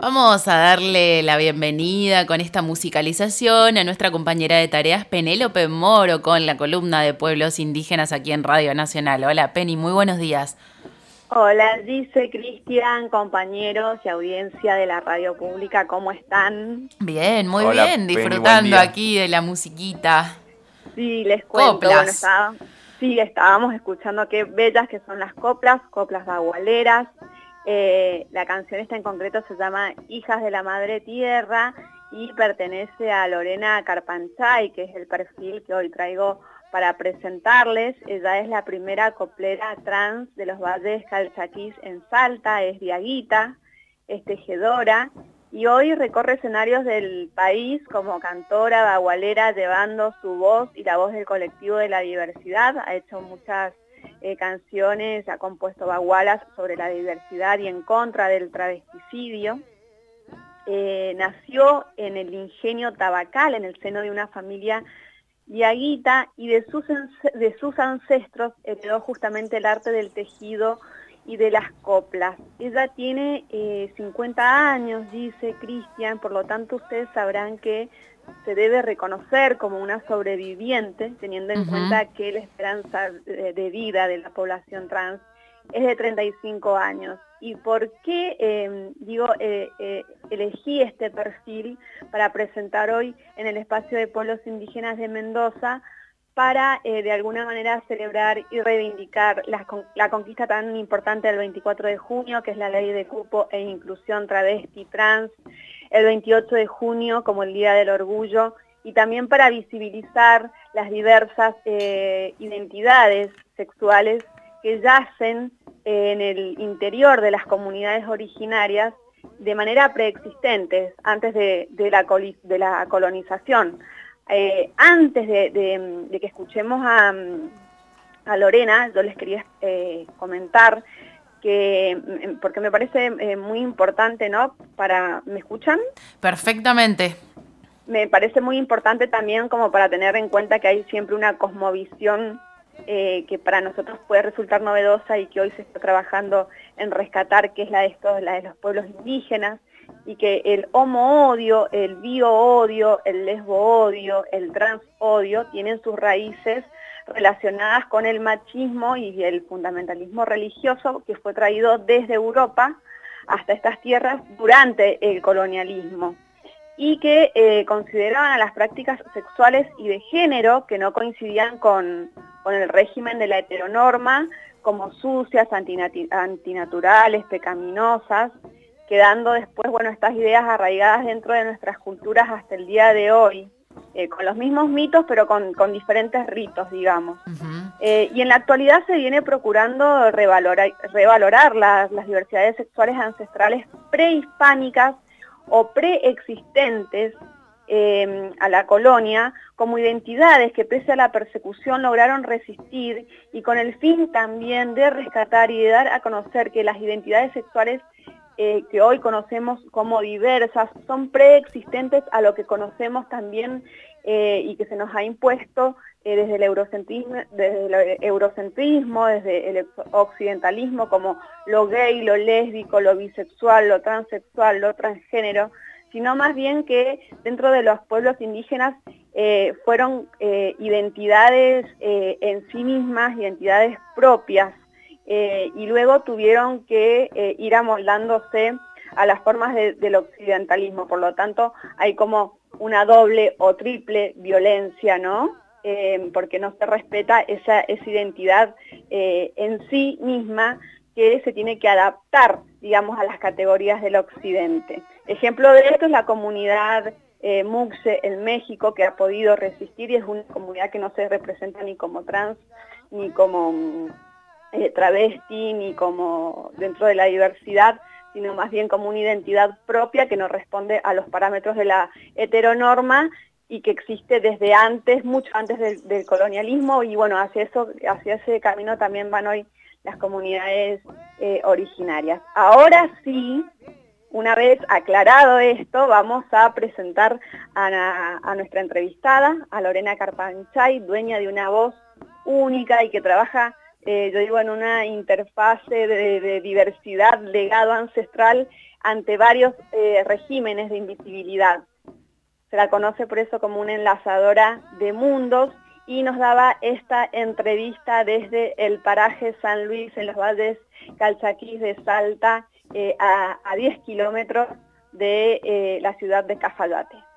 Vamos a darle la bienvenida con esta musicalización a nuestra compañera de tareas Penélope Moro con la columna de pueblos indígenas aquí en Radio Nacional. Hola Penny, muy buenos días. Hola, dice Cristian, compañeros y audiencia de la radio pública, ¿cómo están? Bien, muy bien, disfrutando aquí de la musiquita. Sí, les cuento, coplas. sí, estábamos escuchando qué bellas que son las coplas, coplas bagualeras, eh, la canción esta en concreto se llama Hijas de la Madre Tierra y pertenece a Lorena Carpanchay, que es el perfil que hoy traigo para presentarles. Ella es la primera coplera trans de los valles calchaquís en Salta, es diaguita, es tejedora y hoy recorre escenarios del país como cantora, bagualera, llevando su voz y la voz del colectivo de la diversidad. Ha hecho muchas eh, canciones, ha compuesto bagualas sobre la diversidad y en contra del travesticidio. Eh, nació en el ingenio tabacal, en el seno de una familia diaguita, y de sus, de sus ancestros heredó justamente el arte del tejido y de las coplas. Ella tiene 50 eh, años, dice Cristian, por lo tanto ustedes sabrán que se debe reconocer como una sobreviviente, teniendo en cuenta que la esperanza de vida de la población trans es de 35 años. ¿Y por qué, em, digo, eh, eh, elegí este perfil para presentar hoy en el espacio de pueblos indígenas de Mendoza para eh, de alguna manera celebrar y reivindicar la, la, conquista tan importante del 24 de junio, que es la ley de cupo e inclusión travesti trans, el 28 de junio como el Día del Orgullo y también para visibilizar las diversas eh, identidades sexuales que yacen en el interior de las comunidades originarias de manera preexistente, antes de, la, colonización. Eh, antes de, que escuchemos a, Lorena, yo les quería eh, comentar que mm, porque me parece eh, muy importante, ¿no? Para, ¿me escuchan? Perfectamente. Me parece muy importante también como para tener en cuenta que hay siempre una cosmovisión eh, que para nosotros puede resultar novedosa y que hoy se está trabajando en rescatar, que es la de estos, la de los pueblos indígenas, y que el homo-odio, el bio-odio, el lesbo-odio, el trans-odio tienen sus raíces relacionadas con el machismo y el fundamentalismo religioso que fue traído desde Europa hasta estas tierras durante el colonialismo y que eh, consideraban a las prácticas sexuales y de género que no coincidían con, el régimen de la heteronorma como sucias, antinaturales, pecaminosas, quedando después, bueno, estas ideas arraigadas dentro de nuestras culturas hasta el día de hoy. Eh, con los mismos mitos, pero con, diferentes ritos, digamos. Eh, y en la actualidad se viene procurando revalorar, las, diversidades sexuales ancestrales prehispánicas o preexistentes em, a la colonia como identidades que pese a la persecución lograron resistir y con el fin también de rescatar y de dar a conocer que las identidades sexuales eh, que hoy conocemos como diversas, son preexistentes a lo que conocemos también eh, y que se nos ha impuesto eh, desde, el eurocentrismo, desde el occidentalismo, como lo gay, lo lésbico, lo bisexual, lo transexual, lo transgénero, sino más bien que dentro de los pueblos indígenas fueron identidades en sí mismas, identidades propias, eh, y luego tuvieron que eh, ir amoldándose a las formas del occidentalismo, por lo tanto hay como una doble o triple violencia, ¿no? Eh, porque no se respeta esa, identidad en sí misma que se tiene que adaptar, digamos, a las categorías del occidente. Ejemplo de esto es la comunidad Muxe en México, que ha podido resistir y es una comunidad que no se representa ni como trans, ni como mm, eh, travesti ni como dentro de la diversidad, sino más bien como una identidad propia que no responde a los parámetros de la heteronorma y que existe desde antes, mucho antes del, colonialismo, y bueno, hacia, eso, hacia ese camino también van hoy las comunidades eh, originarias. Ahora sí, una vez aclarado esto, vamos a presentar a, a nuestra entrevistada, a Lorena Carpanchay, dueña de una voz única y que trabaja eh, yo digo, en una interfase de, diversidad, legado ancestral ante varios eh, regímenes de invisibilidad. Se la conoce por eso como una enlazadora de mundos y nos daba esta entrevista desde el paraje San Luis en los valles Calchaquís de Salta eh, a, 10 kilómetros de la ciudad de Cafayate.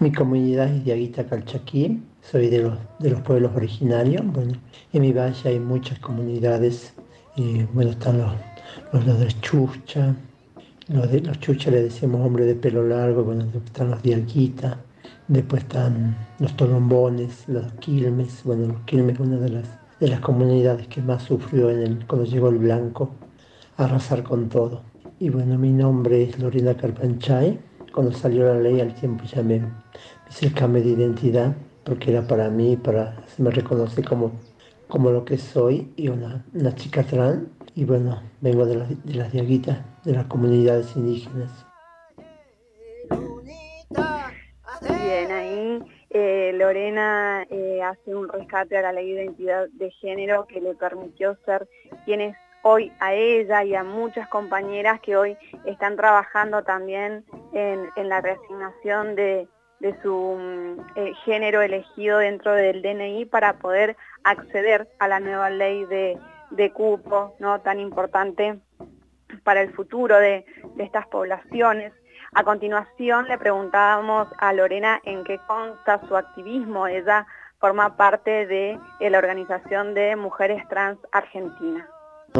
Mi comunidad es de Aguita Calchaquí, soy de los, de los pueblos originarios. Bueno, en mi valle hay muchas comunidades. bueno, están los, los, de Chucha, los de los Chucha le decimos hombre de pelo largo, bueno, están los de Aguita, después están los Tolombones, los Quilmes, bueno, los Quilmes una de las, de las comunidades que más sufrió en el, cuando llegó el blanco a arrasar con todo. Y bueno, mi nombre es Lorena Carpanchay. Cuando salió la ley al tiempo ya me, hice el cambio de identidad porque era para mí, para, se me reconoce como, como lo que soy y una, una chica trans. Y bueno, vengo de, de las diaguitas, de las comunidades indígenas. Bien, ahí eh, Lorena eh, hace un rescate a la ley de identidad de género que le permitió ser quien es hoy a ella y a muchas compañeras que hoy están trabajando también en, la reasignación de, de su mm, eh, género elegido dentro del DNI para poder acceder a la nueva ley de, cupo, ¿no? tan importante para el futuro de, estas poblaciones. A continuación le preguntábamos a Lorena en qué consta su activismo. Ella forma parte de la Organización de Mujeres Trans Argentina.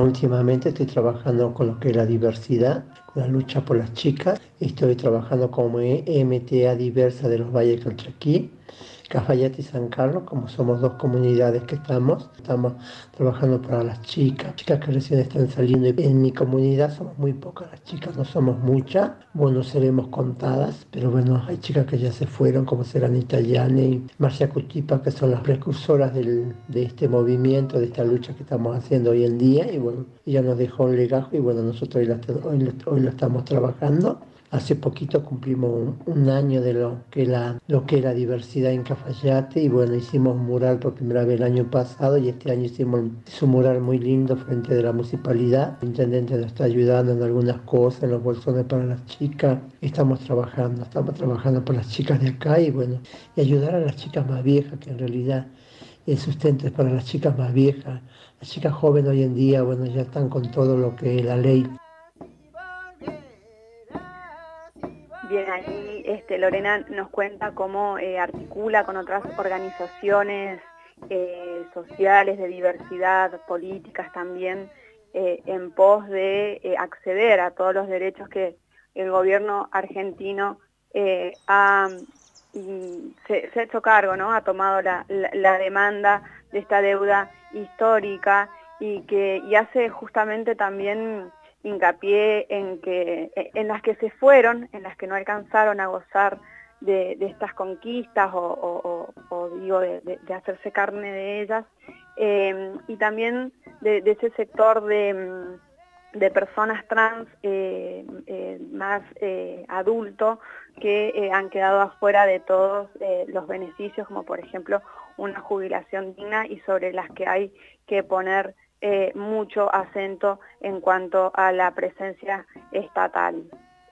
Últimamente estoy trabajando con lo que es la diversidad, con la lucha por las chicas. Estoy trabajando como MTA diversa de los Valles Calchaquí Cafayate y San Carlos, como somos dos comunidades que estamos, estamos trabajando para las chicas, chicas que recién están saliendo. En mi comunidad somos muy pocas las chicas, no somos muchas, bueno, seremos contadas, pero bueno, hay chicas que ya se fueron, como Seranita Yane y Marcia Cutipa, que son las precursoras de este movimiento, de esta lucha que estamos haciendo hoy en día, y bueno, ella nos dejó un legajo y bueno, nosotros hoy lo estamos trabajando. Hace poquito cumplimos un, año de lo que, la, lo que era diversidad en Cafayate y bueno, hicimos un mural por primera vez el año pasado y este año hicimos un mural muy lindo frente de la municipalidad. El intendente nos está ayudando en algunas cosas, en los bolsones para las chicas. Estamos trabajando, estamos trabajando por las chicas de acá y bueno, y ayudar a las chicas más viejas que en realidad el sustento es para las chicas más viejas. Las chicas jóvenes hoy en día, bueno, ya están con todo lo que es la ley Bien, ahí este, Lorena nos cuenta cómo eh, articula con otras organizaciones eh, sociales de diversidad, políticas también, eh, en pos de acceder a todos los derechos que el gobierno argentino ha, se, ha hecho cargo, ¿no? ha tomado la, demanda de esta deuda histórica y que y hace justamente también hincapié en, que, en las que se fueron, en las que no alcanzaron a gozar de, estas conquistas o, digo, de, hacerse carne de ellas, eh, y también de, ese sector de, personas trans eh, eh, más adulto que han quedado afuera de todos los beneficios, como por ejemplo una jubilación digna y sobre las que hay que poner eh, mucho acento en cuanto a la presencia estatal.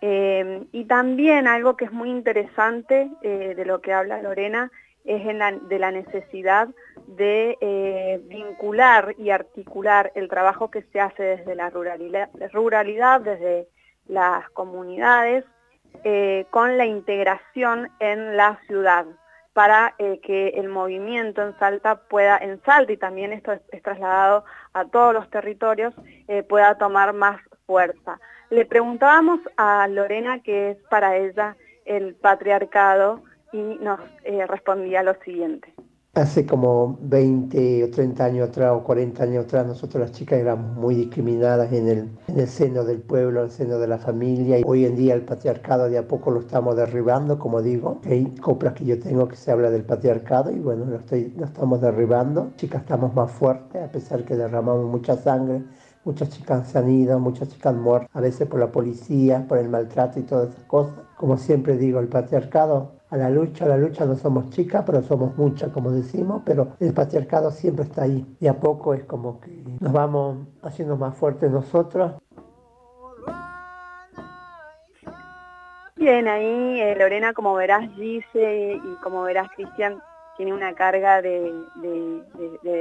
Eh, y también algo que es muy interesante eh, de lo que habla Lorena es de la necesidad de vincular y articular el trabajo que se hace desde la ruralidad, ruralidad desde las comunidades, con la integración en la ciudad para eh, que el movimiento en Salta pueda, en Salta y también esto es, trasladado a todos los territorios, eh, pueda tomar más fuerza. Le preguntábamos a Lorena qué es para ella el patriarcado y nos eh, respondía lo siguiente. Hace como 20 o 30 años atrás o 40 años atrás, nosotros las chicas éramos muy discriminadas en el, en el seno del pueblo, en el seno de la familia. Y hoy en día el patriarcado de a poco lo estamos derribando, como digo. Hay coplas que yo tengo que se habla del patriarcado y bueno, lo, estamos derribando. Chicas, estamos más fuertes, a pesar que derramamos mucha sangre, muchas chicas han ido, muchas chicas han muerto, a veces por la policía, por el maltrato y todas esas cosas. Como siempre digo, el patriarcado la lucha, la lucha no somos chicas, pero somos muchas, como decimos, pero el patriarcado siempre está ahí. Y a poco es como que nos vamos haciendo más fuertes nosotros. Bien, ahí eh, Lorena, como verás, dice y como verás, Cristian, tiene una carga de,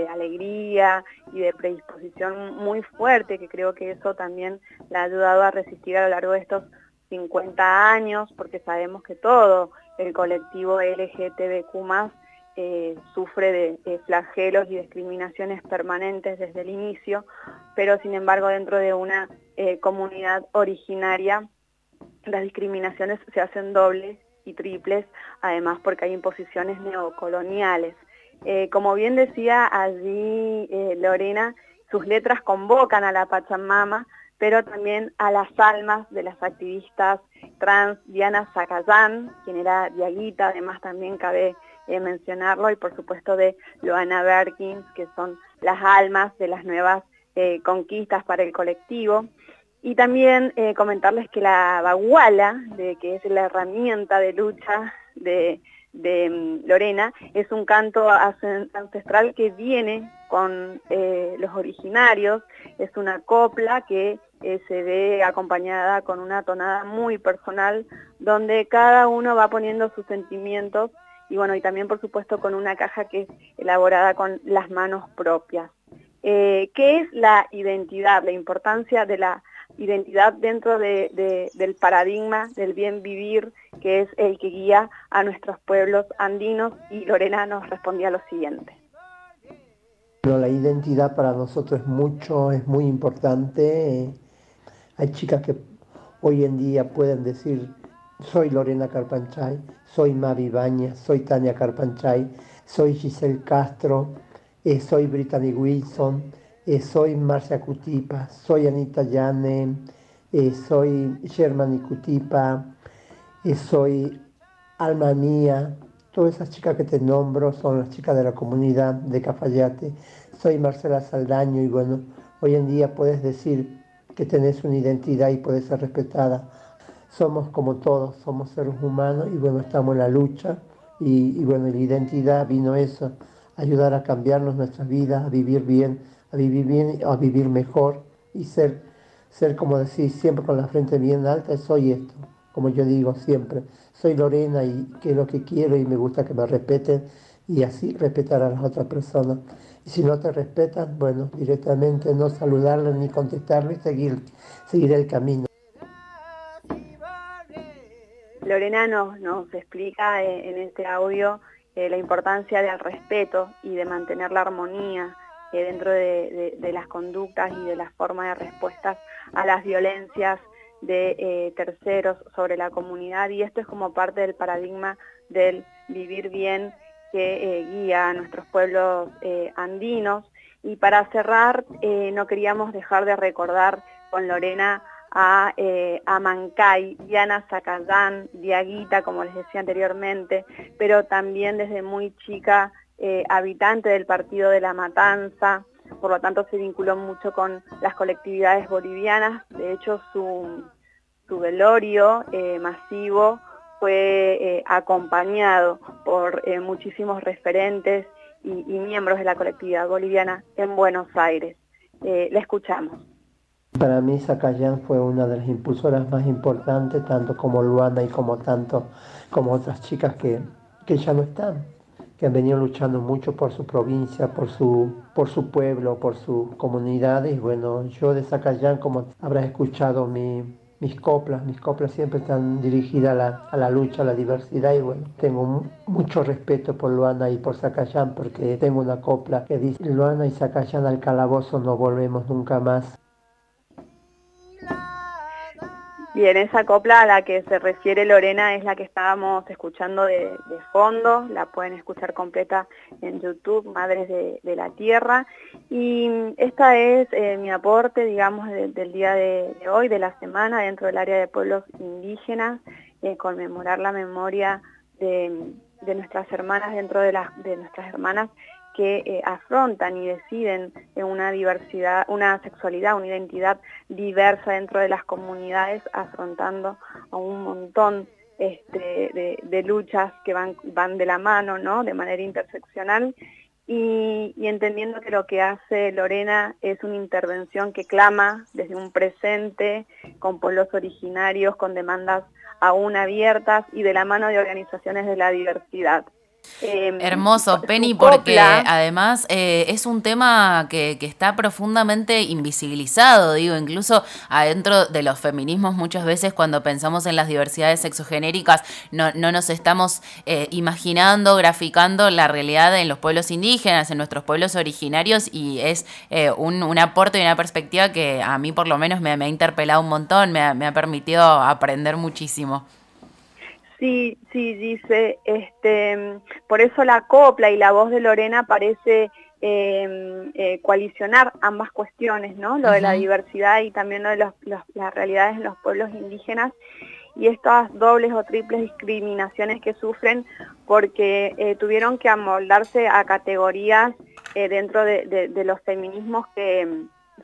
alegría y de predisposición muy fuerte, que creo que eso también le ha ayudado a resistir a lo largo de estos 50 años, porque sabemos que todo el colectivo LGTBQ+, eh, sufre de, flagelos y discriminaciones permanentes desde el inicio, pero sin embargo dentro de una eh, comunidad originaria las discriminaciones se hacen dobles y triples, además porque hay imposiciones neocoloniales. Eh, como bien decía allí eh, Lorena, sus letras convocan a la Pachamama, pero también a las almas de las activistas trans Diana Zacayán, quien era Diaguita, además también cabe eh, mencionarlo, y por supuesto de Loana Berkins, que son las almas de las nuevas conquistas para el colectivo. Y también eh, comentarles que la baguala, que es la herramienta de lucha de, mm, Lorena, es un canto ancestral que viene con eh, los originarios, es una copla que eh, se ve acompañada con una tonada muy personal, donde cada uno va poniendo sus sentimientos y bueno, y también por supuesto con una caja que es elaborada con las manos propias. ¿Qué es la identidad? La importancia de la identidad dentro del paradigma del bien vivir, que es el que guía a nuestros pueblos andinos, y Lorena nos respondía lo siguiente. La identidad para nosotros es mucho, es muy importante. Hay chicas que hoy en día pueden decir, soy Lorena Carpanchay, soy Mavi Baña, soy Tania Carpanchay, soy Giselle Castro, eh, soy Brittany Wilson, eh, soy Marcia Cutipa, soy Anita Yane, eh, soy Sherman Cutipa, soy Alma Mía, todas esas chicas que te nombro son las chicas de la comunidad de Cafayate. Soy Marcela Saldaño y bueno, hoy en día puedes decir que tenés una identidad y puedes ser respetada. Somos como todos, somos seres humanos y bueno, estamos en la lucha y, y bueno, la identidad vino eso, ayudar a cambiarnos nuestra vida, a vivir bien a vivir bien, a vivir mejor y ser, ser como decir, siempre con la frente bien alta, soy esto, como yo digo siempre, soy Lorena y que es lo que quiero y me gusta que me respeten y así respetar a las otras personas. Y si no te respetan, bueno, directamente no saludarles ni contestarles y seguir, seguir el camino. Lorena nos, nos explica eh, en este audio eh, la importancia del respeto y de mantener la armonía dentro de, las conductas y de las formas de respuestas a las violencias de eh, terceros sobre la comunidad y esto es como parte del paradigma del vivir bien que eh, guía a nuestros pueblos eh, andinos. Y para cerrar, no queríamos dejar de recordar con Lorena a, a Mancay, Diana Zacayán, Diaguita, como les decía anteriormente, pero también desde muy chica eh, habitante del partido de La Matanza, por lo tanto se vinculó mucho con las colectividades bolivianas, de hecho su, velorio eh, masivo fue eh, acompañado por muchísimos referentes y, miembros de la colectividad boliviana en Buenos Aires. le escuchamos. Para mí Zacayán fue una de las impulsoras más importantes, tanto como Luana y como tanto como otras chicas que, que ya no están que han venido luchando mucho por su provincia, por su, por su pueblo, por su comunidad. Y bueno, yo de Zacayán, como habrás escuchado mis coplas, mis coplas siempre están dirigidas a la, a la, lucha, a la diversidad. Y bueno, tengo mucho respeto por Luana y por Zacayán, porque tengo una copla que dice, Luana y Zacayán al calabozo no volvemos nunca más. Bien, esa copla a la que se refiere Lorena es la que estábamos escuchando de, fondo, la pueden escuchar completa en YouTube, Madres de, la Tierra. Y esta es eh, mi aporte, digamos, del día de, hoy, de la semana, dentro del área de pueblos indígenas, eh, conmemorar la memoria de, nuestras hermanas dentro de, de nuestras hermanas que eh, afrontan y deciden una diversidad, una sexualidad, una identidad diversa dentro de las comunidades, afrontando a un montón este, de, luchas que van, van de la mano, ¿no? de manera interseccional, y, entendiendo que lo que hace Lorena es una intervención que clama desde un presente, con pueblos originarios, con demandas aún abiertas y de la mano de organizaciones de la diversidad. Em, Hermoso, Penny, porque además eh, es un tema que, está profundamente invisibilizado, digo, incluso adentro de los feminismos muchas veces cuando pensamos en las diversidades sexogenéricas no, no nos estamos eh, imaginando, graficando la realidad en los pueblos indígenas, en nuestros pueblos originarios y es eh, un, aporte y una perspectiva que a mí por lo menos me, ha interpelado un montón, me ha permitido aprender muchísimo. Sí, sí, dice, este, por eso la copla y la voz de Lorena parece em, eh, coalicionar ambas cuestiones, ¿no? Lo de la diversidad y también lo de las realidades en los pueblos indígenas y estas dobles o triples discriminaciones que sufren porque eh, tuvieron que amoldarse a categorías eh, dentro de, los feminismos que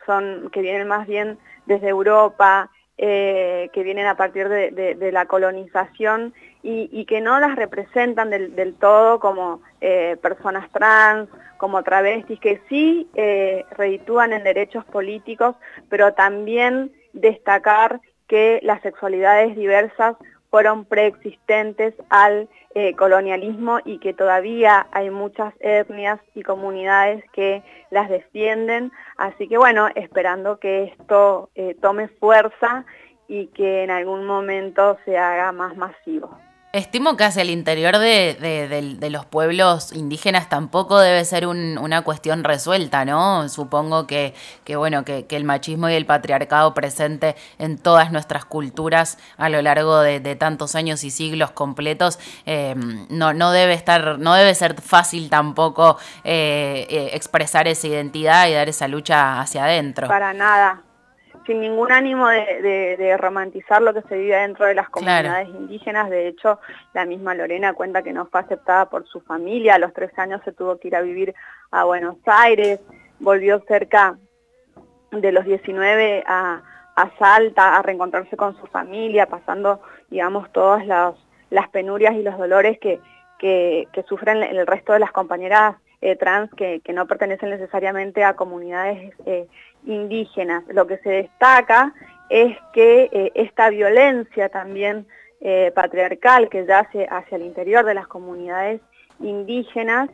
son que vienen más bien desde Europa, eh, que vienen a partir de, la colonización y, que no las representan del, todo como eh, personas trans, como travestis, que sí eh, reditúan en derechos políticos, pero también destacar que las sexualidades diversas fueron preexistentes al eh, colonialismo y que todavía hay muchas etnias y comunidades que las defienden. Así que bueno, esperando que esto eh, tome fuerza y que en algún momento se haga más masivo. Estimo que hacia el interior de, los pueblos indígenas tampoco debe ser una cuestión resuelta, ¿no? Supongo que, bueno, que, el machismo y el patriarcado presente en todas nuestras culturas a lo largo de, tantos años y siglos completos eh, no, no debe estar, no debe ser fácil tampoco eh, eh, expresar esa identidad y dar esa lucha hacia adentro. Para nada, sin ningún ánimo de, romantizar lo que se vive dentro de las comunidades indígenas. De hecho, la misma Lorena cuenta que no fue aceptada por su familia. A los tres años se tuvo que ir a vivir a Buenos Aires. Volvió cerca de los 19 a, Salta a reencontrarse con su familia, pasando, digamos, todas las, penurias y los dolores que, que, sufren el resto de las compañeras eh, trans que, no pertenecen necesariamente a comunidades eh, indígenas. Lo que se destaca es que eh, esta violencia también patriarcal que yace hacia el interior de las comunidades indígenas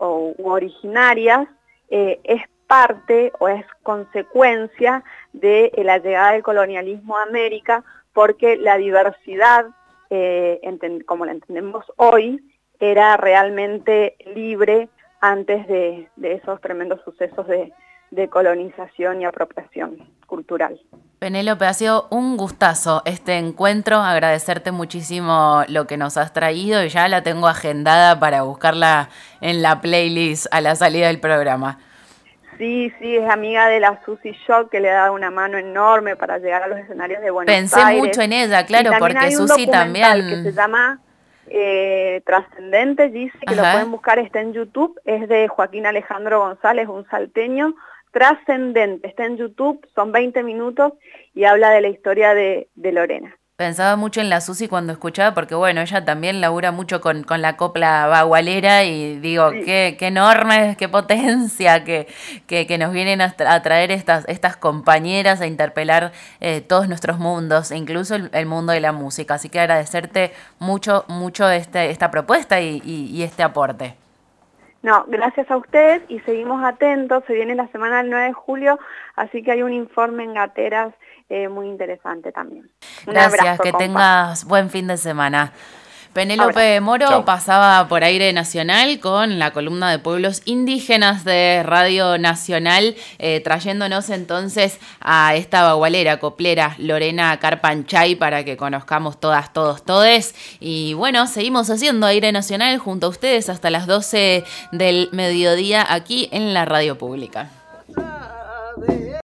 o originarias es parte o es consecuencia de la llegada del colonialismo a América porque la diversidad, como la entendemos hoy, era realmente libre antes de esos tremendos sucesos de, de colonización y apropiación cultural. Penélope, ha sido un gustazo este encuentro, agradecerte muchísimo lo que nos has traído y ya la tengo agendada para buscarla en la playlist a la salida del programa. Sí, sí, es amiga de la Susi Shock que le ha dado una mano enorme para llegar a los escenarios de Buenos Aires. Pensé mucho en ella, claro, porque Susi también... que se llama eh, Trascendente, dice que lo pueden buscar, está en YouTube, es de Joaquín Alejandro González, un salteño, trascendente. Está en YouTube, son 20 minutos y habla de la historia de, Lorena. Pensaba mucho en la Susi cuando escuchaba, porque bueno, ella también labura mucho con, la copla bagualera y digo, qué, qué, enorme, qué potencia que, que, nos vienen a, traer estas, estas compañeras a interpelar eh, todos nuestros mundos, incluso el, mundo de la música. Así que agradecerte mucho, mucho este, esta propuesta y este aporte. No, gracias a ustedes y seguimos atentos, se viene la semana del 9 de julio, así que hay un informe en Gateras eh, muy interesante también. gracias, que tengas buen fin de semana. Penélope Moro pasaba por aire nacional con la columna de pueblos indígenas de Radio Nacional, eh, trayéndonos entonces a esta bagualera, coplera Lorena Carpanchay para que conozcamos todas, todos, todes. Y bueno, seguimos haciendo aire nacional junto a ustedes hasta las 12 del mediodía aquí en la radio pública.